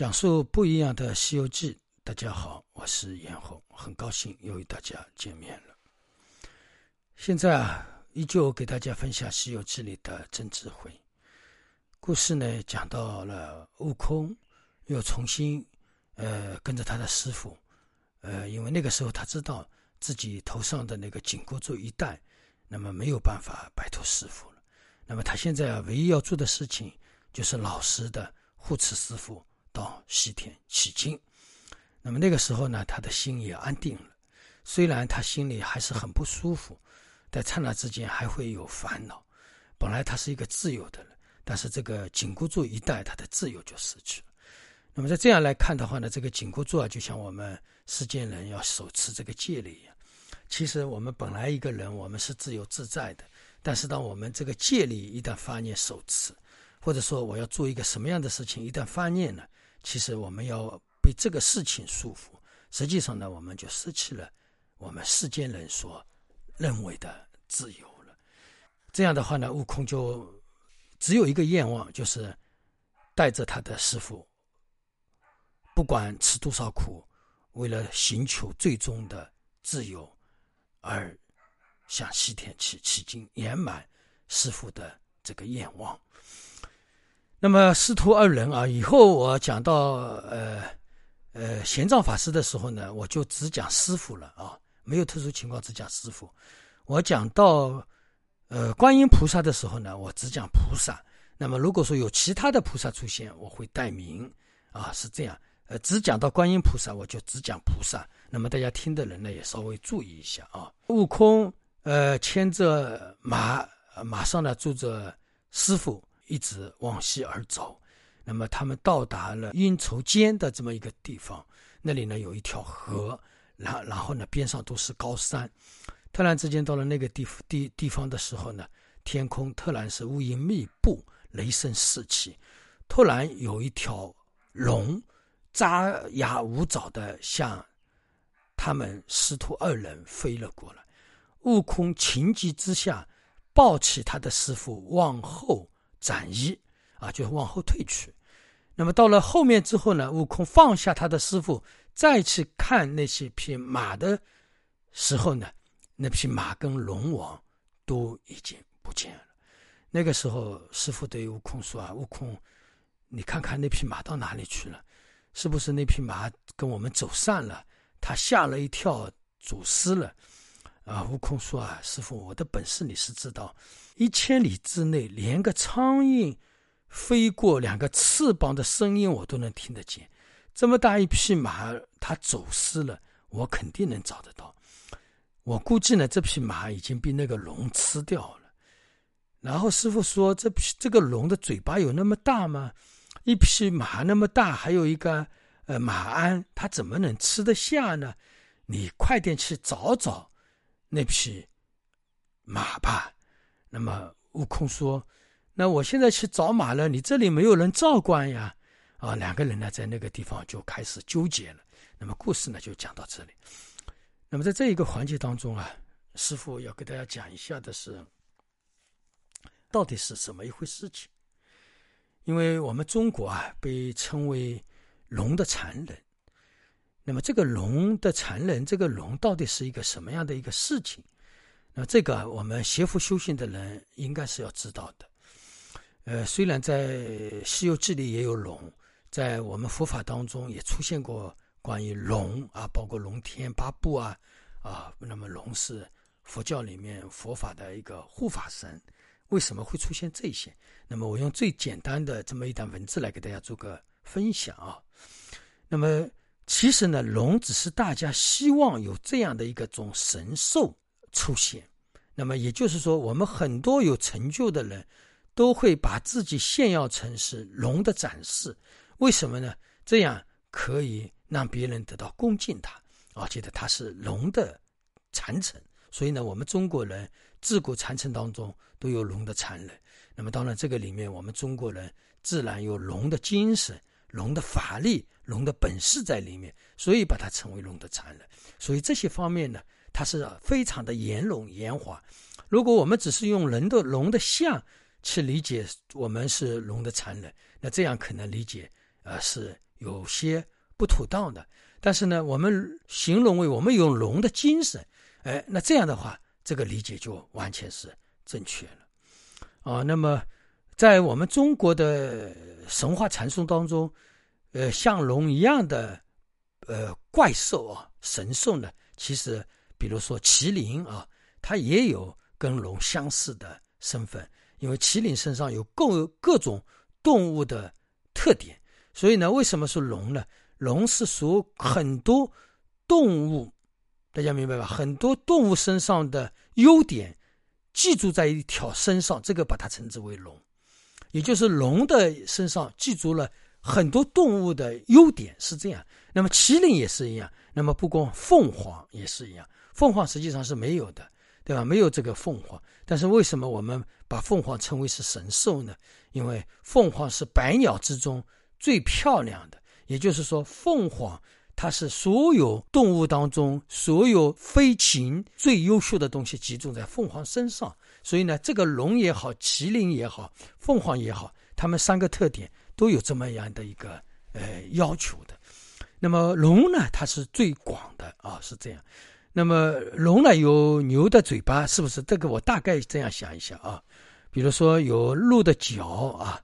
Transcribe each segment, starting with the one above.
讲述不一样的《西游记》。大家好，我是严红，很高兴又与大家见面了。现在啊，依旧给大家分享《西游记》里的真智慧故事呢。讲到了悟空又重新呃跟着他的师傅，呃，因为那个时候他知道自己头上的那个紧箍咒一戴，那么没有办法摆脱师傅了。那么他现在，唯一要做的事情就是老实的护持师傅。到西天取经，那么那个时候呢，他的心也安定了。虽然他心里还是很不舒服，在刹那之间还会有烦恼。本来他是一个自由的人，但是这个紧箍咒一戴，他的自由就失去了。那么在这样来看的话呢，这个紧箍咒啊，就像我们世间人要手持这个戒律一样。其实我们本来一个人，我们是自由自在的，但是当我们这个戒律一旦发念手持，或者说我要做一个什么样的事情，一旦发念了。其实我们要被这个事情束缚，实际上呢，我们就失去了我们世间人所认为的自由了。这样的话呢，悟空就只有一个愿望，就是带着他的师傅，不管吃多少苦，为了寻求最终的自由，而向西天去取经，圆满师傅的这个愿望。那么师徒二人啊，以后我讲到呃呃玄奘法师的时候呢，我就只讲师傅了啊，没有特殊情况只讲师傅。我讲到呃观音菩萨的时候呢，我只讲菩萨。那么如果说有其他的菩萨出现，我会代名啊，是这样。呃，只讲到观音菩萨，我就只讲菩萨。那么大家听的人呢，也稍微注意一下啊。悟空呃牵着马，马上呢坐着师傅。一直往西而走，那么他们到达了阴愁间的这么一个地方，那里呢有一条河，然然后呢边上都是高山。突然之间到了那个地地地方的时候呢，天空突然是乌云密布，雷声四起，突然有一条龙张牙舞爪的向他们师徒二人飞了过来。悟空情急之下抱起他的师傅往后。斩一啊，就往后退去。那么到了后面之后呢，悟空放下他的师傅，再去看那些匹马的时候呢，那匹马跟龙王都已经不见了。那个时候，师傅对悟空说：“啊，悟空，你看看那匹马到哪里去了？是不是那匹马跟我们走散了？他吓了一跳，走失了。”啊，悟空说：“啊，师傅，我的本事你是知道。”一千里之内，连个苍蝇飞过两个翅膀的声音我都能听得见。这么大一匹马，它走失了，我肯定能找得到。我估计呢，这匹马已经被那个龙吃掉了。然后师傅说：“这匹这个龙的嘴巴有那么大吗？一匹马那么大，还有一个呃马鞍，它怎么能吃得下呢？你快点去找找那匹马吧。”那么悟空说：“那我现在去找马了，你这里没有人照管呀？”啊，两个人呢在那个地方就开始纠结了。那么故事呢就讲到这里。那么在这一个环节当中啊，师傅要给大家讲一下的是，到底是什么一回事情？因为我们中国啊被称为龙的残忍，那么这个龙的残忍，这个龙到底是一个什么样的一个事情？那这个我们邪佛修行的人应该是要知道的。呃，虽然在《西游记》里也有龙，在我们佛法当中也出现过关于龙啊，包括龙天八部啊，啊，那么龙是佛教里面佛法的一个护法神。为什么会出现这些？那么我用最简单的这么一段文字来给大家做个分享啊。那么其实呢，龙只是大家希望有这样的一个种神兽。出现，那么也就是说，我们很多有成就的人，都会把自己炫耀成是龙的展示。为什么呢？这样可以让别人得到恭敬他，啊，觉得他是龙的传承。所以呢，我们中国人自古传承当中都有龙的传人。那么当然，这个里面我们中国人自然有龙的精神、龙的法力、龙的本事在里面，所以把它称为龙的传人。所以这些方面呢。它是非常的圆融圆滑。如果我们只是用人的龙的像去理解我们是龙的残忍，那这样可能理解呃是有些不妥当的。但是呢，我们形容为我们有龙的精神，哎，那这样的话，这个理解就完全是正确了。啊，那么在我们中国的神话传说当中，呃，像龙一样的呃怪兽啊、神兽呢，其实比如说麒麟啊，它也有跟龙相似的身份，因为麒麟身上有各各种动物的特点，所以呢，为什么是龙呢？龙是属很多动物，大家明白吧？很多动物身上的优点记住在一条身上，这个把它称之为龙。也就是龙的身上记住了很多动物的优点，是这样。那么麒麟也是一样，那么不光凤凰也是一样。凤凰实际上是没有的，对吧？没有这个凤凰。但是为什么我们把凤凰称为是神兽呢？因为凤凰是百鸟之中最漂亮的。也就是说，凤凰它是所有动物当中所有飞禽最优秀的东西集中在凤凰身上。所以呢，这个龙也好，麒麟也好，凤凰也好，它们三个特点都有这么样的一个呃要求的。那么龙呢，它是最广的啊，是这样。那么龙呢，有牛的嘴巴，是不是？这个我大概这样想一下啊。比如说有鹿的角啊，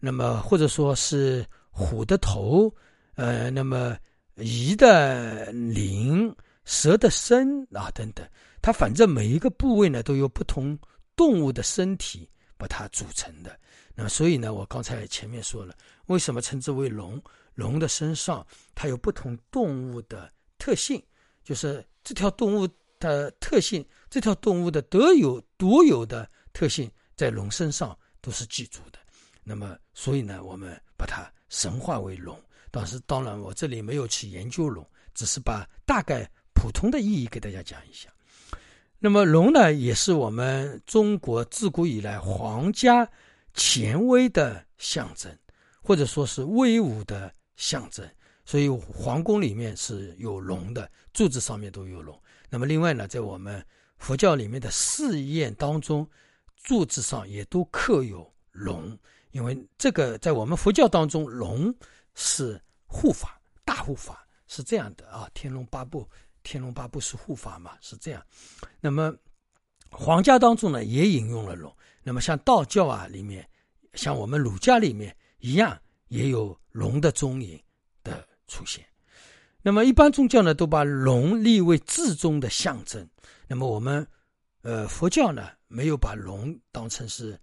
那么或者说是虎的头。呃，那么鱼的鳞、蛇的身啊等等，它反正每一个部位呢都有不同动物的身体把它组成的。那么所以呢，我刚才前面说了，为什么称之为龙？龙的身上它有不同动物的特性，就是这条动物的特性，这条动物的独有独有的特性，在龙身上都是记住的。那么所以呢，我们把它神化为龙。但是，当然，我这里没有去研究龙，只是把大概普通的意义给大家讲一下。那么，龙呢，也是我们中国自古以来皇家权威的象征，或者说是威武的象征。所以，皇宫里面是有龙的，柱子上面都有龙。那么，另外呢，在我们佛教里面的寺院当中，柱子上也都刻有龙，因为这个在我们佛教当中，龙。是护法，大护法是这样的啊！天龙八部，天龙八部是护法嘛？是这样。那么皇家当中呢，也引用了龙。那么像道教啊里面，像我们儒家里面一样，也有龙的踪影的出现。那么一般宗教呢，都把龙立为至宗的象征。那么我们呃佛教呢，没有把龙当成是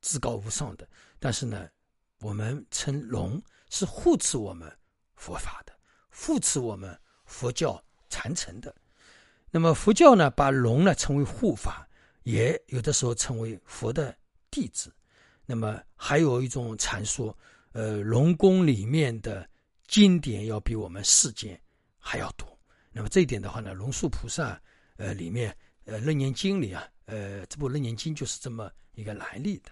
至高无上的，但是呢，我们称龙。是护持我们佛法的，护持我们佛教传承的。那么佛教呢，把龙呢称为护法，也有的时候称为佛的弟子。那么还有一种传说，呃，龙宫里面的经典要比我们世间还要多。那么这一点的话呢，龙树菩萨呃里面呃《楞严经》里啊，呃这部《楞严经》就是这么一个来历的。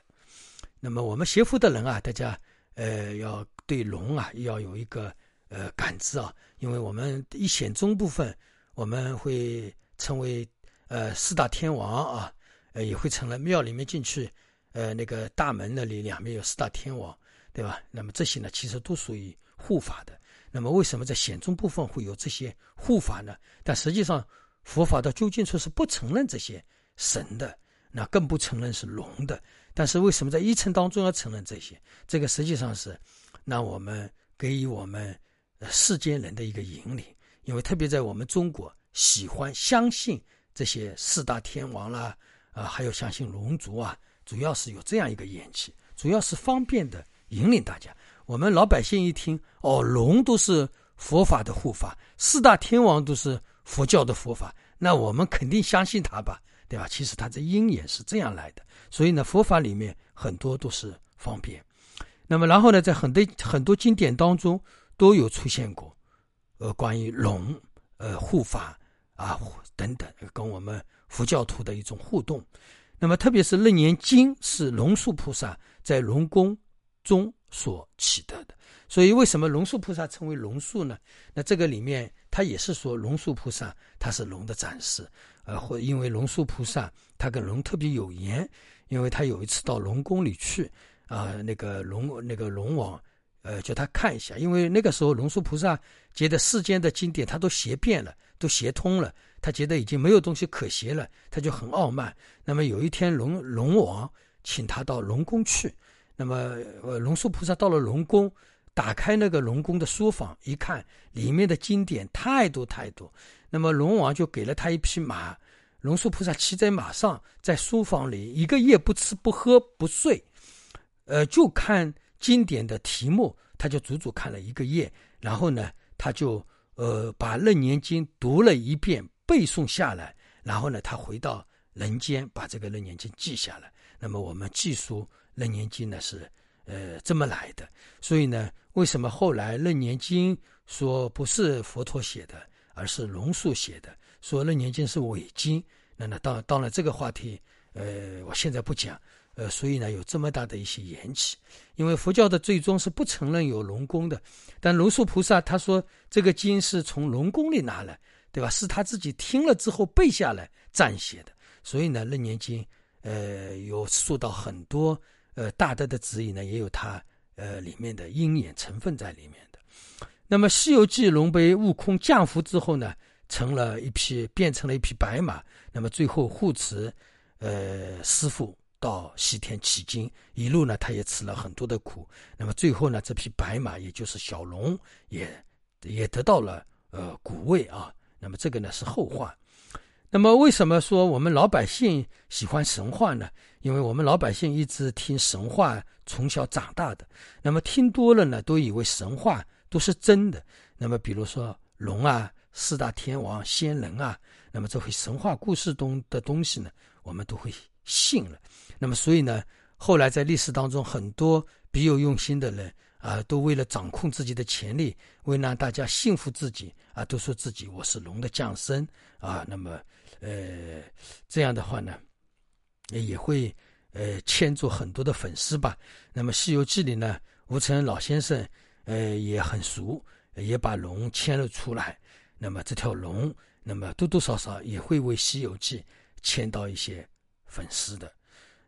那么我们学佛的人啊，大家。呃，要对龙啊，要有一个呃感知啊，因为我们一显宗部分，我们会称为呃四大天王啊，呃也会成了庙里面进去，呃那个大门那里两边有四大天王，对吧？那么这些呢，其实都属于护法的。那么为什么在显宗部分会有这些护法呢？但实际上佛法的究竟处是不承认这些神的，那更不承认是龙的。但是为什么在一层当中要承认这些？这个实际上是让我们给予我们世间人的一个引领，因为特别在我们中国喜欢相信这些四大天王啦，啊，还有相信龙族啊，主要是有这样一个缘起，主要是方便的引领大家。我们老百姓一听，哦，龙都是佛法的护法，四大天王都是佛教的佛法，那我们肯定相信他吧，对吧？其实他的因也是这样来的。所以呢，佛法里面很多都是方便。那么，然后呢，在很多很多经典当中都有出现过，呃，关于龙、呃护法啊等等，跟我们佛教徒的一种互动。那么，特别是《楞严经》是龙树菩萨在龙宫中所取得的。所以，为什么龙树菩萨称为龙树呢？那这个里面，他也是说龙树菩萨他是龙的展示，呃，或因为龙树菩萨他跟龙特别有缘。因为他有一次到龙宫里去，啊，那个龙那个龙王，呃，叫他看一下，因为那个时候龙树菩萨觉得世间的经典他都学遍了，都学通了，他觉得已经没有东西可学了，他就很傲慢。那么有一天，龙龙王请他到龙宫去，那么呃，龙树菩萨到了龙宫，打开那个龙宫的书房，一看里面的经典太多太多，那么龙王就给了他一匹马，龙树菩萨骑在马上，在书房里一个夜不吃不喝不睡，呃，就看。经典的题目，他就足足看了一个月，然后呢，他就呃把《楞严经》读了一遍，背诵下来，然后呢，他回到人间，把这个《楞严经》记下来。那么我们记述《楞严经》呢是呃这么来的。所以呢，为什么后来《楞严经》说不是佛陀写的，而是龙树写的？说《楞严经》是伪经？那那当当然这个话题，呃，我现在不讲。呃，所以呢，有这么大的一些缘起，因为佛教的最终是不承认有龙宫的，但龙树菩萨他说这个经是从龙宫里拿来，对吧？是他自己听了之后背下来撰写的，所以呢，《楞严经》呃有受到很多呃大德的指引呢，也有它呃里面的因缘成分在里面的。那么《西游记》龙被悟空降服之后呢，成了一匹变成了一匹白马，那么最后护持呃师傅。到西天取经，一路呢，他也吃了很多的苦。那么最后呢，这匹白马，也就是小龙，也也得到了呃古位啊。那么这个呢是后话。那么为什么说我们老百姓喜欢神话呢？因为我们老百姓一直听神话，从小长大的。那么听多了呢，都以为神话都是真的。那么比如说龙啊、四大天王、仙人啊，那么这会神话故事中的东西呢，我们都会。信了，那么所以呢，后来在历史当中，很多别有用心的人啊，都为了掌控自己的权利，为让大家信服自己啊，都说自己我是龙的降生啊。那么，呃，这样的话呢，也会呃牵住很多的粉丝吧。那么《西游记》里呢，吴承恩老先生呃也很熟，也把龙牵了出来。那么这条龙，那么多多少少也会为《西游记》牵到一些。粉丝的，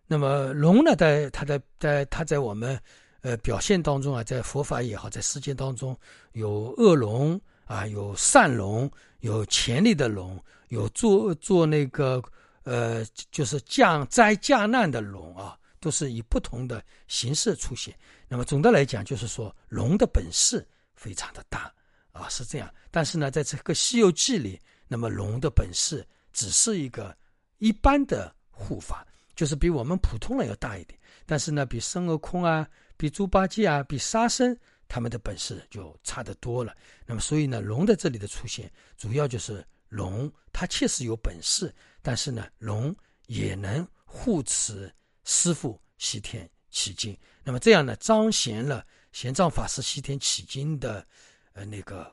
那么龙呢，在它在在它在我们呃表现当中啊，在佛法也好，在世间当中有恶龙啊，有善龙，有潜力的龙，有做做那个呃就是降灾降难的龙啊，都是以不同的形式出现。那么总的来讲，就是说龙的本事非常的大啊，是这样。但是呢，在这个《西游记》里，那么龙的本事只是一个一般的。护法就是比我们普通人要大一点，但是呢，比孙悟空啊，比猪八戒啊，比沙僧他们的本事就差得多了。那么，所以呢，龙在这里的出现，主要就是龙，它确实有本事，但是呢，龙也能护持师傅西天取经。那么这样呢，彰显了玄奘法师西天取经的呃那个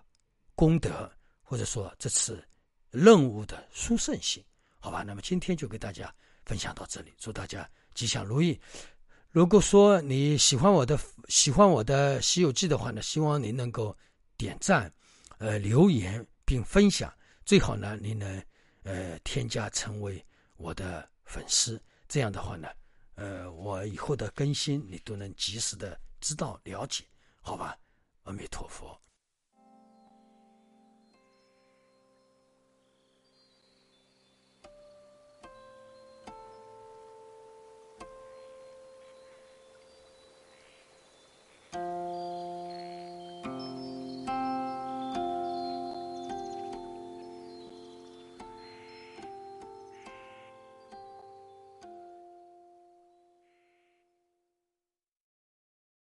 功德，或者说这次任务的殊胜性。好吧，那么今天就给大家。分享到这里，祝大家吉祥如意。如果说你喜欢我的喜欢我的《西游记》的话呢，希望您能够点赞、呃留言并分享。最好呢，您能呃添加成为我的粉丝。这样的话呢，呃，我以后的更新你都能及时的知道了解。好吧，阿弥陀佛。